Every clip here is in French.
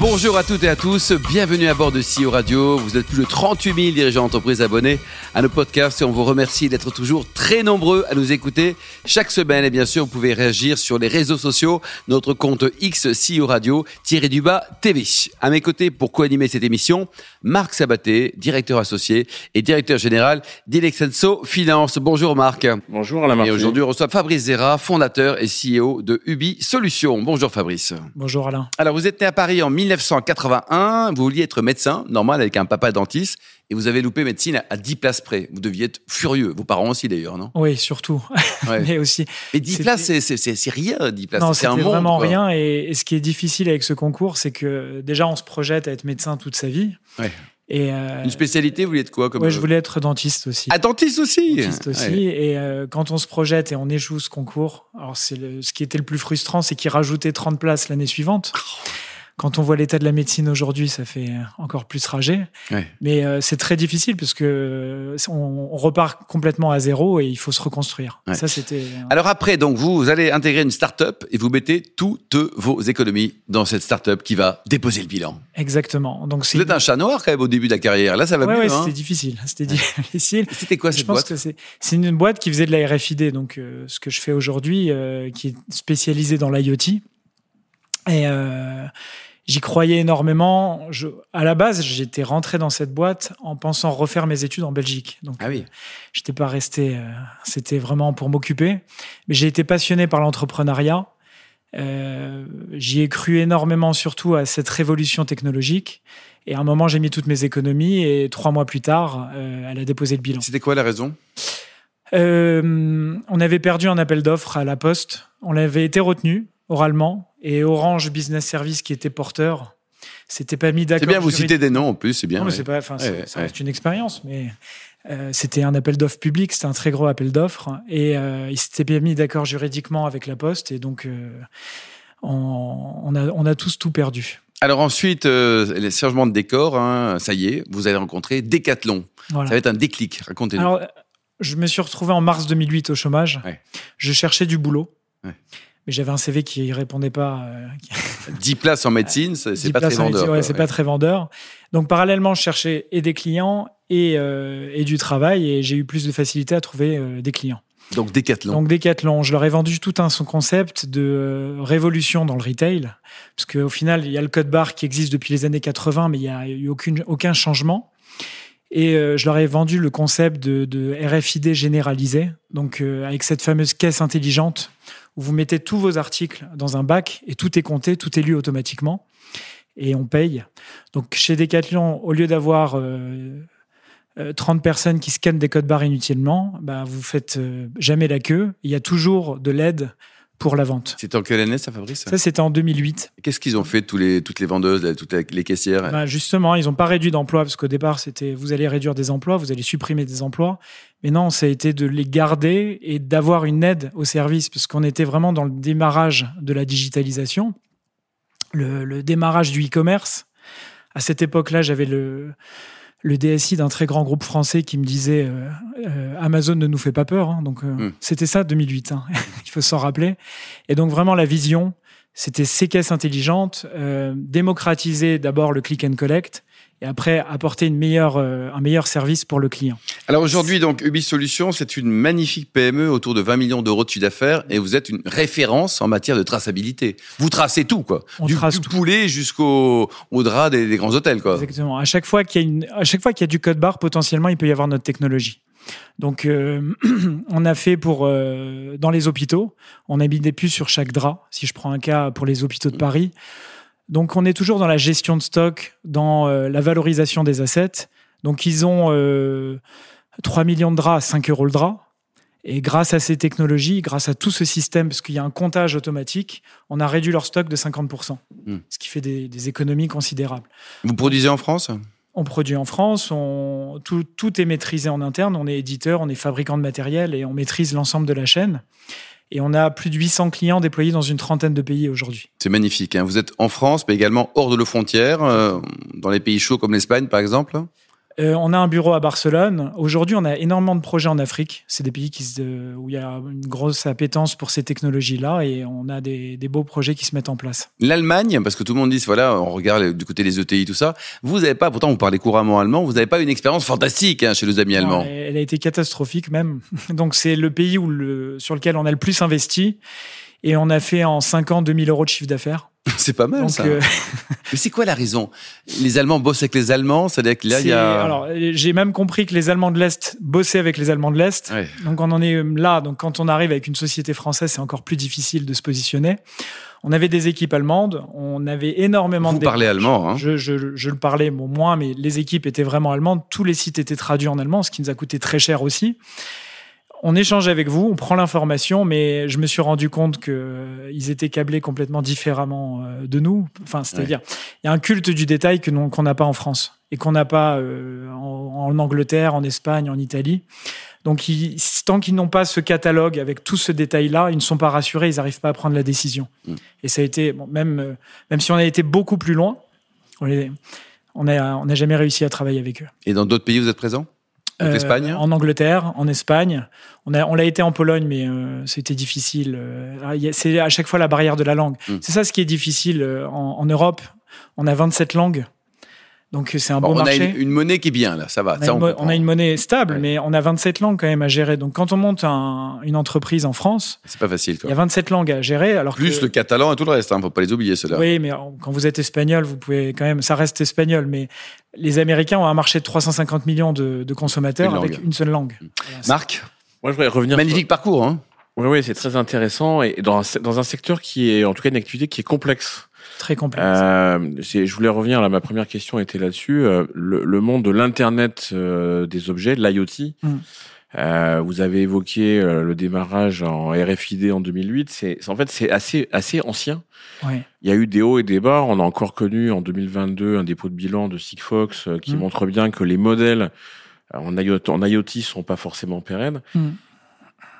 Bonjour à toutes et à tous, bienvenue à bord de CEO Radio. Vous êtes plus de 38 000 dirigeants d'entreprise abonnés à nos podcasts et on vous remercie d'être toujours très nombreux à nous écouter chaque semaine. Et bien sûr, vous pouvez réagir sur les réseaux sociaux, notre compte X CEO Radio, tiré du bas TV. À mes côtés pour co-animer cette émission, Marc Sabaté, directeur associé et directeur général d'Ilexenso Finance. Bonjour Marc. Bonjour Alain Et aujourd'hui, on reçoit Fabrice Zera, fondateur et CEO de Ubi Solutions. Bonjour Fabrice. Bonjour Alain. Alors, vous êtes né à Paris en 1981, vous vouliez être médecin, normal, avec un papa dentiste, et vous avez loupé médecine à 10 places près. Vous deviez être furieux, vos parents aussi d'ailleurs, non? Oui, surtout. Ouais. Mais aussi. Mais 10 C'était- places, c'est- rien, 10 places. Non, c'est vraiment quoi. rien. Et, et ce qui est difficile avec ce concours, c'est que déjà, on se projette à être médecin toute sa vie. Ouais. Et euh, Une spécialité, vous voulez être quoi comme ouais, je voulais être dentiste aussi. Ah, dentiste aussi Dentiste aussi. Ouais. Et euh, quand on se projette et on échoue ce concours, alors c'est le- ce qui était le plus frustrant, c'est qu'ils rajoutaient 30 places l'année suivante. Quand on voit l'état de la médecine aujourd'hui, ça fait encore plus rager. Ouais. Mais euh, c'est très difficile parce que euh, on, on repart complètement à zéro et il faut se reconstruire. Ouais. Ça, c'était. Alors après, donc vous, vous allez intégrer une start-up et vous mettez toutes vos économies dans cette start-up qui va déposer le bilan. Exactement. Donc c'est Vous êtes un chat noir quand même au début de la carrière. Là, ça va Ouais, mieux. ouais, hein c'était difficile. C'était difficile. C'était quoi Je cette pense boîte que c'est c'est une boîte qui faisait de la RFID, donc euh, ce que je fais aujourd'hui, euh, qui est spécialisée dans l'IoT. Et euh, j'y croyais énormément. Je, à la base, j'étais rentré dans cette boîte en pensant refaire mes études en Belgique. Donc, Ah oui. j'étais pas resté. euh, C'était vraiment pour m'occuper. Mais j'ai été passionné par l'entrepreneuriat. Euh, J'y ai cru énormément, surtout à cette révolution technologique. Et à un moment, j'ai mis toutes mes économies et trois mois plus tard, euh, elle a déposé le bilan. C'était quoi la raison? On avait perdu un appel d'offres à la Poste. On avait été retenu oralement et Orange Business Service qui était porteur s'était pas mis d'accord. C'est bien, vous citez des noms en plus, c'est bien. Non, mais ouais. c'est pas. Enfin, Ouais, ça ouais. reste une expérience, mais euh, c'était un appel d'offres public. C'était un très gros appel d'offres et euh, ils s'étaient bien mis d'accord juridiquement avec la Poste et donc euh, on, on a on a tous tout perdu. Alors ensuite, euh, les changements de décor, hein, ça y est, vous allez rencontrer Decathlon. Voilà. Ça va être un déclic, racontez-nous. Alors, je me suis retrouvé en mars 2008 au chômage. Ouais. Je cherchais du boulot. Ouais. Mais j'avais un CV qui répondait pas. euh, qui- 10 places en médecine, c'est c'est 10 pas très vendeur. ouais, c'est pas très vendeur. Donc, parallèlement, je cherchais et des clients et, euh, et du travail et j'ai eu plus de facilité à trouver euh, des clients. Donc Decathlon. Donc, Decathlon, je leur ai vendu tout un son concept de euh, révolution dans le retail. Parce qu'au final, il y a le code barre qui existe depuis les années 80, mais il n'y a eu aucune, aucun changement. Et euh, je leur ai vendu le concept de, de RFID généralisé, donc euh, avec cette fameuse caisse intelligente où vous mettez tous vos articles dans un bac et tout est compté, tout est lu automatiquement et on paye. Donc chez Decathlon, au lieu d'avoir euh, euh, 30 personnes qui scannent des codes barres inutilement, bah, vous faites euh, jamais la queue. Il y a toujours de l'aide pour la vente. C'était en quelle année ça, Fabrice? Ça, c'était en 2008. Qu'est-ce qu'ils ont fait tous les, toutes les vendeuses, toutes les, caissières? Bah, justement, ils n'ont pas réduit d'emplois parce qu'au départ, c'était vous allez réduire des emplois, vous allez supprimer des emplois. Mais non, ça a été de les garder et d'avoir une aide au service parce qu'on était vraiment dans le démarrage de la digitalisation, le, le démarrage du e-commerce. À cette époque-là, j'avais le, le DSI d'un très grand groupe français qui me disait euh, euh, Amazon ne nous fait pas peur. hein. donc, euh, Hmm. c'était ça 2008. hein. Il faut s'en rappeler. Et donc, vraiment, la vision, c'était ces caisses intelligentes, euh, démocratiser d'abord le click and collect et après apporter une meilleure, euh, un meilleur service pour le client. Alors aujourd'hui, donc Ubi Solutions, c'est une magnifique PME autour de 20 millions d'euros de chiffre d'affaires et vous êtes une référence en matière de traçabilité. Vous tracez tout, quoi. On du trace du tout. poulet jusqu'au au drap des, des grands hôtels, quoi. Exactement. À chaque fois qu'il y a une, à chaque fois qu'il y a du code barre, potentiellement, il peut y avoir notre technologie. Donc, euh, on a fait pour euh, dans les hôpitaux, on a mis des puces sur chaque drap. Si je prends un cas pour les hôpitaux de Paris, donc on est toujours dans la gestion de stock, dans euh, la valorisation des assets. Donc, ils ont euh, 3 millions de draps à 5 euros le drap. Et grâce à ces technologies, grâce à tout ce système, parce qu'il y a un comptage automatique, on a réduit leur stock de 50%, Hmm. ce qui fait des- des économies considérables. Vous produisez en France? On produit en France, tout est maîtrisé en interne. On est éditeur, on est fabricant de matériel et on maîtrise l'ensemble de la chaîne. Et on a plus de 800 clients déployés dans une trentaine de pays aujourd'hui. C'est magnifique. hein. Vous êtes en France, mais également hors de nos frontières, euh, dans les pays chauds comme l'Espagne, par exemple? Euh, on a un bureau à Barcelone. Aujourd'hui, on a énormément de projets en Afrique. C'est des pays qui se- où il y a une grosse appétence pour ces technologies-là et on a des, des beaux projets qui se mettent en place. L'Allemagne, parce que tout le monde dit, voilà, on regarde du côté des ETI, tout ça. Vous n'avez pas, pourtant vous parlez couramment allemand, vous n'avez pas une expérience fantastique hein, chez nos amis allemands. Elle, elle a été catastrophique même. Donc c'est le pays où le, sur lequel on a le plus investi et on a fait en 5 ans 2000 euros de chiffre d'affaires. C'est pas mal Donc ça. euh, Mais c'est quoi la raison? Les Allemands bossent avec les Allemands, c'est-à-dire que là, il y a. alors j'ai même compris que les Allemands de l'Est bossaient avec les Allemands de l'Est. Ouais. Donc on en est là. Donc quand on arrive avec une société française, c'est encore plus difficile de se positionner. On avait des équipes allemandes, on avait énormément Vous de parlez allemand, hein Je, je- je le parlais bon, moins, mais les équipes étaient vraiment allemandes. Tous les sites étaient traduits en allemand, ce qui nous a coûté très cher aussi. On échange avec vous, on prend l'information, mais je me suis rendu compte que euh, ils étaient câblés complètement différemment euh, de nous. Enfin, c'est-à-dire, il y a un culte du détail que qu'on n'a pas en France et qu'on n'a pas euh, en, en Angleterre, en Espagne, en Italie. Donc, ils- tant qu'ils n'ont pas ce catalogue avec tout ce détail-là, ils ne sont pas rassurés, ils n'arrivent pas à prendre la décision. Mm. Et ça a été, bon, même, euh, même si on a été beaucoup plus loin, on n'a on n'a jamais réussi à travailler avec eux. Et dans d'autres pays, vous êtes présents Donc Euh, l'Espagne? En Angleterre, en Espagne. On a, on l'a été en Pologne, mais euh, c'était difficile. Euh, il y a- C'est à chaque fois la barrière de la langue. Mm. C'est ça ce qui est difficile en, en Europe. On a 27 langues. Donc c'est un Bon, beau On a marché. une, une monnaie qui est bien, là, ça va. On a, ça, une, on on a monnaie stable, Ouais. mais on a 27 langues quand même à gérer. Donc quand on monte un- une entreprise en France, C'est pas facile, il y a 27 langues à gérer. Alors Plus que- le catalan et tout le reste, hein, faut pas les oublier, ceux-là. Oui, mais quand vous êtes espagnol, vous pouvez quand même, ça reste espagnol, mais les Américains ont un marché de 350 millions de, de consommateurs Une avec une seule langue. Voilà, c'est- Marc, Moi, je voudrais revenir. magnifique parcours, hein Oui, oui, c'est très intéressant et dans un, dans un secteur qui est, en tout cas, une activité qui est complexe. Très complexe. Euh, je voulais revenir là. Ma première question était là-dessus. Euh, le, le monde de l'internet euh, des objets, de l'IoT. Mm. Vous avez évoqué le démarrage en RFID en 2008. C'est c'est- en fait c'est assez assez ancien. Il y a eu des hauts et des bas. On a encore connu en 2022 un dépôt de bilan de Sigfox qui Mm. montre bien que les modèles en IoT, en IoT sont pas forcément pérennes. Mm.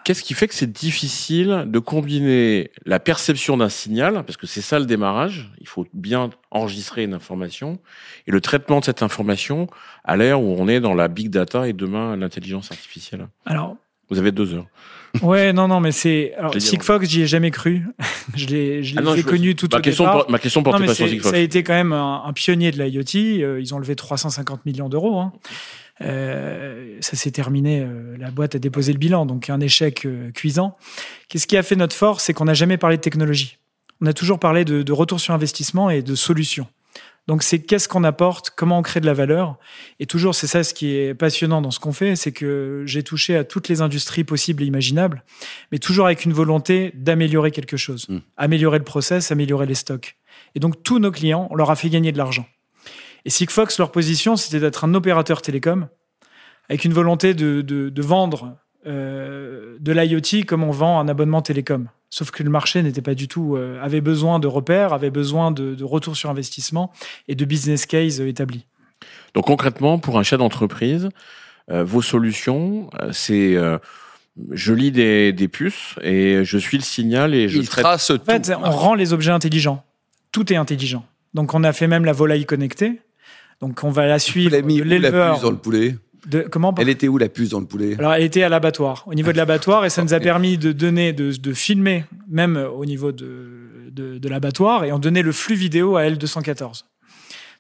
Qu'est-ce qui fait que c'est difficile de combiner la perception d'un signal, parce que c'est ça le démarrage, il faut bien enregistrer une information, et le traitement de cette information à l'ère où on est dans la big data et demain l'intelligence artificielle? Alors, Vous avez deux heures. ouais, non, non, mais c'est. Alors, Sigfox, j'y ai jamais cru. je l'ai, je Ah non, je- connus tout ma au question, départ. por- ma question Non, portait mais pas sur Sigfox. ça a été quand même un, un pionnier de l'IoT. Euh, ils ont levé 350 millions d'euros. hein. Euh, ça s'est terminé. euh, la boîte a déposé le bilan, donc un échec euh, cuisant. Qu'est-ce qui a fait notre force C'est qu'on n'a jamais parlé de technologie. On a toujours parlé de, de retour sur investissement et de solutions. Donc c'est qu'est-ce qu'on apporte, comment on crée de la valeur. Et toujours, c'est ça ce qui est passionnant dans ce qu'on fait, c'est que j'ai touché à toutes les industries possibles et imaginables, mais toujours avec une volonté d'améliorer quelque chose, Mm. améliorer le process, améliorer les stocks. Et donc tous nos clients, on leur a fait gagner de l'argent. Et Sigfox, leur position, c'était d'être un opérateur télécom avec une volonté de, de- de vendre euh, de l'IoT comme on vend un abonnement télécom. Sauf que le marché n'était pas du tout, euh, avait besoin de repères, avait besoin de, de retour sur investissement et de business case euh, établi. Donc concrètement, pour un chef d'entreprise, euh, vos solutions, euh, c'est euh, je lis des, des puces et je suis le signal et je Il traite. trace En fait, tout. on rend les objets intelligents. Tout est intelligent. Donc on a fait même la volaille connectée. Donc on va la suivre l'avez mis de où la puce dans le poulet de- comment Elle était où la puce dans le poulet Alors, elle était à l'abattoir, au niveau de l'abattoir, et ça nous a permis de donner, de, de filmer, même au niveau de, de, de l'abattoir, et on donnait le flux vidéo à L214.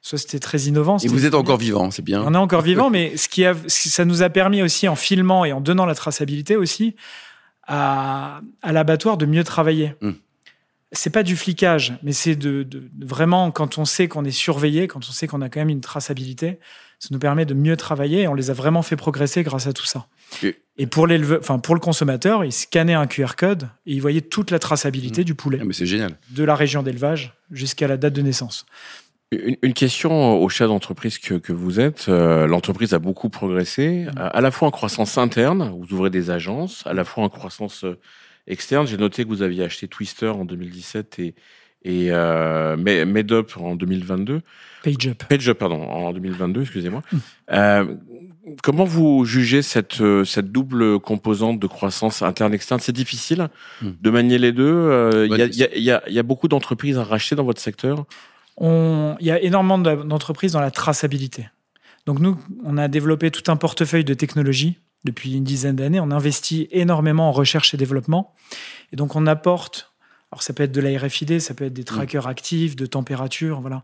Ça, c'était très innovant. Et vous êtes encore vivant, c'est bien. On est encore vivant, mais ce qui a, ça nous a permis aussi, en filmant et en donnant la traçabilité aussi, à, à l'abattoir de mieux travailler. Mm. C'est pas du flicage, mais c'est de, vraiment quand on sait qu'on est surveillé, quand on sait qu'on a quand même une traçabilité, ça nous permet de mieux travailler et on les a vraiment fait progresser grâce à tout ça. Et- Et pour enfin pour le consommateur, il scannait un QR code et il voyait toute la traçabilité du poulet, Ah, mais c'est génial. de la région d'élevage jusqu'à la date de naissance. Une, question au chef d'entreprise que, que vous êtes. Euh, L'entreprise a beaucoup progressé, Mm. à, à la fois en croissance interne, vous ouvrez des agences, à la fois en croissance euh, externe. J'ai noté que vous aviez acheté Twister en 2017 et, et euh, MedUp en 2022. PageUp. PageUp, pardon, en 2022, excusez-moi. Mm. Euh, comment vous jugez cette, euh, cette double composante de croissance interne-externe C'est difficile Mm. de manier les deux. Euh, Il y, y a- y y beaucoup d'entreprises à racheter dans votre secteur. Il y a énormément de- d'entreprises dans la traçabilité. Donc nous, on a développé tout un portefeuille de technologies depuis une dizaine d'années. On investit énormément en recherche et développement. Et donc on apporte, alors ça peut être de la RFID, ça peut être des trackers actifs, de température, voilà.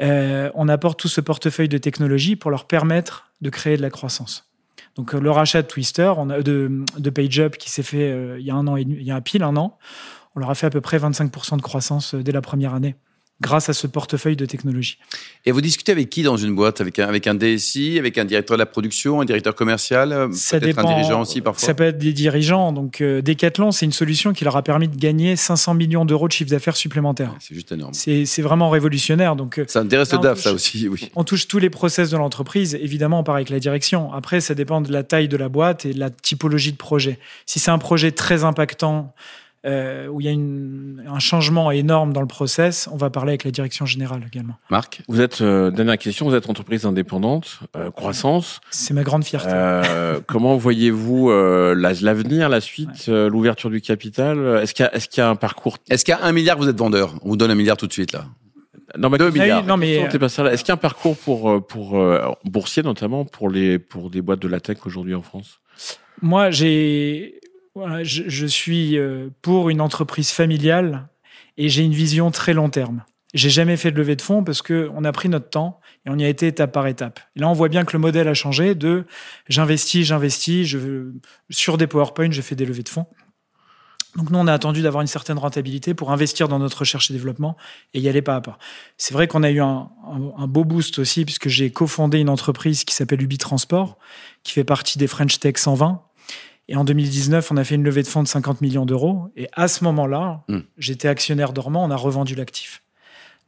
Euh, on apporte tout ce portefeuille de technologies pour leur permettre de créer de la croissance. Donc le rachat de Twister, on a, de, de PageUp qui s'est fait euh, il y a un an et il y a pile un an, on leur a fait à peu près 25% de croissance euh, dès la première année grâce à ce portefeuille de technologie. Et vous discutez avec qui dans une boîte? Avec un, avec un DSI, avec un directeur de la production, un directeur commercial euh, Ça dépend. un dirigeant aussi parfois? Ça peut être des dirigeants. Donc euh, Decathlon, c'est une solution qui leur a permis de gagner 500 millions d'euros de chiffre d'affaires supplémentaires. c'est juste énorme. C'est vraiment révolutionnaire. Donc, euh, ça intéresse le DAF, ça aussi, oui. On touche tous les process de l'entreprise. Évidemment, on part avec la direction. Après, ça dépend de la taille de la boîte et de la typologie de projet. Si c'est un projet très impactant, euh, où il y a une, un changement énorme dans le process, on va parler avec la direction générale également. Marc Vous êtes, euh, dernière question, vous êtes entreprise indépendante, euh, croissance. C'est ma grande fierté. Euh, comment voyez-vous euh, l'avenir, la, suite, ouais. l'ouverture du capital? Est-ce qu'il y, est qu y, a un parcours? Est-ce qu'à un milliard, vous êtes vendeur? On vous donne un milliard tout de suite, là non, mais deux milliards. Non, mais Est-ce qu'il y a un parcours pour, pour boursier, notamment pour, les, pour des boîtes de la tech aujourd'hui en France? Moi, j'ai je, suis pour une entreprise familiale et j'ai une vision très long terme. J'ai jamais fait de levée de fonds parce que on a pris notre temps et on y a été étape par étape. Là, on voit bien que le modèle a changé de j'investis, j'investis, sur des PowerPoint, je fais des levées de fonds. Donc nous, on a attendu d'avoir une certaine rentabilité pour investir dans notre recherche et développement et y aller pas à pas. C'est vrai qu'on a eu un, beau boost aussi puisque j'ai cofondé une entreprise qui s'appelle Ubi Transport, qui fait partie des French Tech 120 et en 2019, on a fait une levée de fonds de 50 millions d'euros. Et à ce moment-là, mmh. j'étais actionnaire dormant, on a revendu l'actif.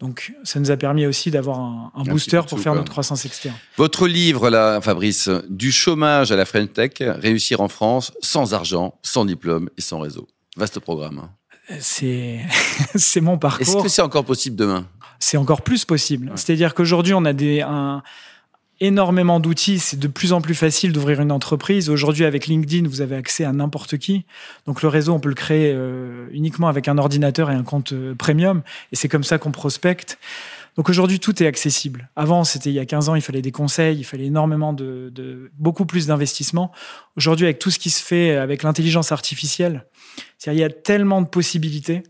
Donc, ça nous a permis aussi d'avoir un, un booster pour faire notre croissance externe. Votre livre, là, Fabrice, Du chômage à la French Tech, réussir en France sans argent, sans diplôme et sans réseau. Vaste programme. Hein. C'est, c'est mon parcours. Est-ce que c'est encore possible demain? C'est encore plus possible. Ouais. C'est-à-dire qu'aujourd'hui, on a des, un, énormément d'outils, c'est de plus en plus facile d'ouvrir une entreprise. Aujourd'hui, avec LinkedIn, vous avez accès à n'importe qui. Donc le réseau, on peut le créer euh, uniquement avec un ordinateur et un compte euh, premium. Et c'est comme ça qu'on prospecte. Donc aujourd'hui, tout est accessible. Avant, c'était il y a 15 ans, il fallait des conseils, il fallait énormément de, de beaucoup plus d'investissement. Aujourd'hui, avec tout ce qui se fait avec l'intelligence artificielle, il y a tellement de possibilités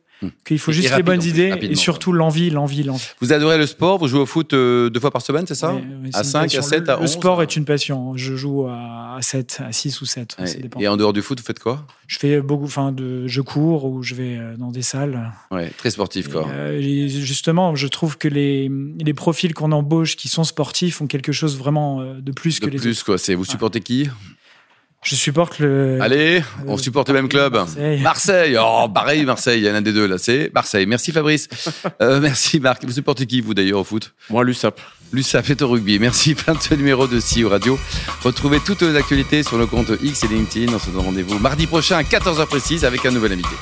qu'il faut juste les bonnes idées et surtout l'envie, l'envie, l'envie. Vous adorez le sport, vous jouez au foot euh, deux fois par semaine, c'est ça oui, oui, À 5, à 7, le, à 11 Le sport est une passion. Je joue à 7, à 6 ou 7. Ouais. Et en dehors du foot, vous faites quoi? Je fais beaucoup, enfin, de, je cours ou je vais euh, dans des salles. Ouais, très sportif, quoi. Et, euh, justement, je trouve que les, les profils qu'on embauche qui sont sportifs ont quelque chose vraiment de plus de que les plus, autres. quoi. C'est vous supportez qui? Je supporte le. Allez, on supporte le même club. Marseille. Marseille. Oh, pareil, Marseille. Il y en a un des deux là. C'est Marseille. Merci Fabrice. euh, merci Marc. Vous supportez qui vous d'ailleurs au foot? Moi, l'USAP. L'USAP est au rugby. Merci. Fin de ce numéro de CEO Radio. Retrouvez toutes les actualités sur le compte X et LinkedIn. On se donne rendez-vous mardi prochain à 14h précise avec un nouvel invité.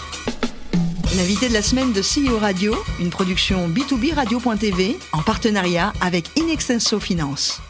L'invité de la semaine de CEO Radio, une production B2B Radio.tv en partenariat avec Inextenso Finance.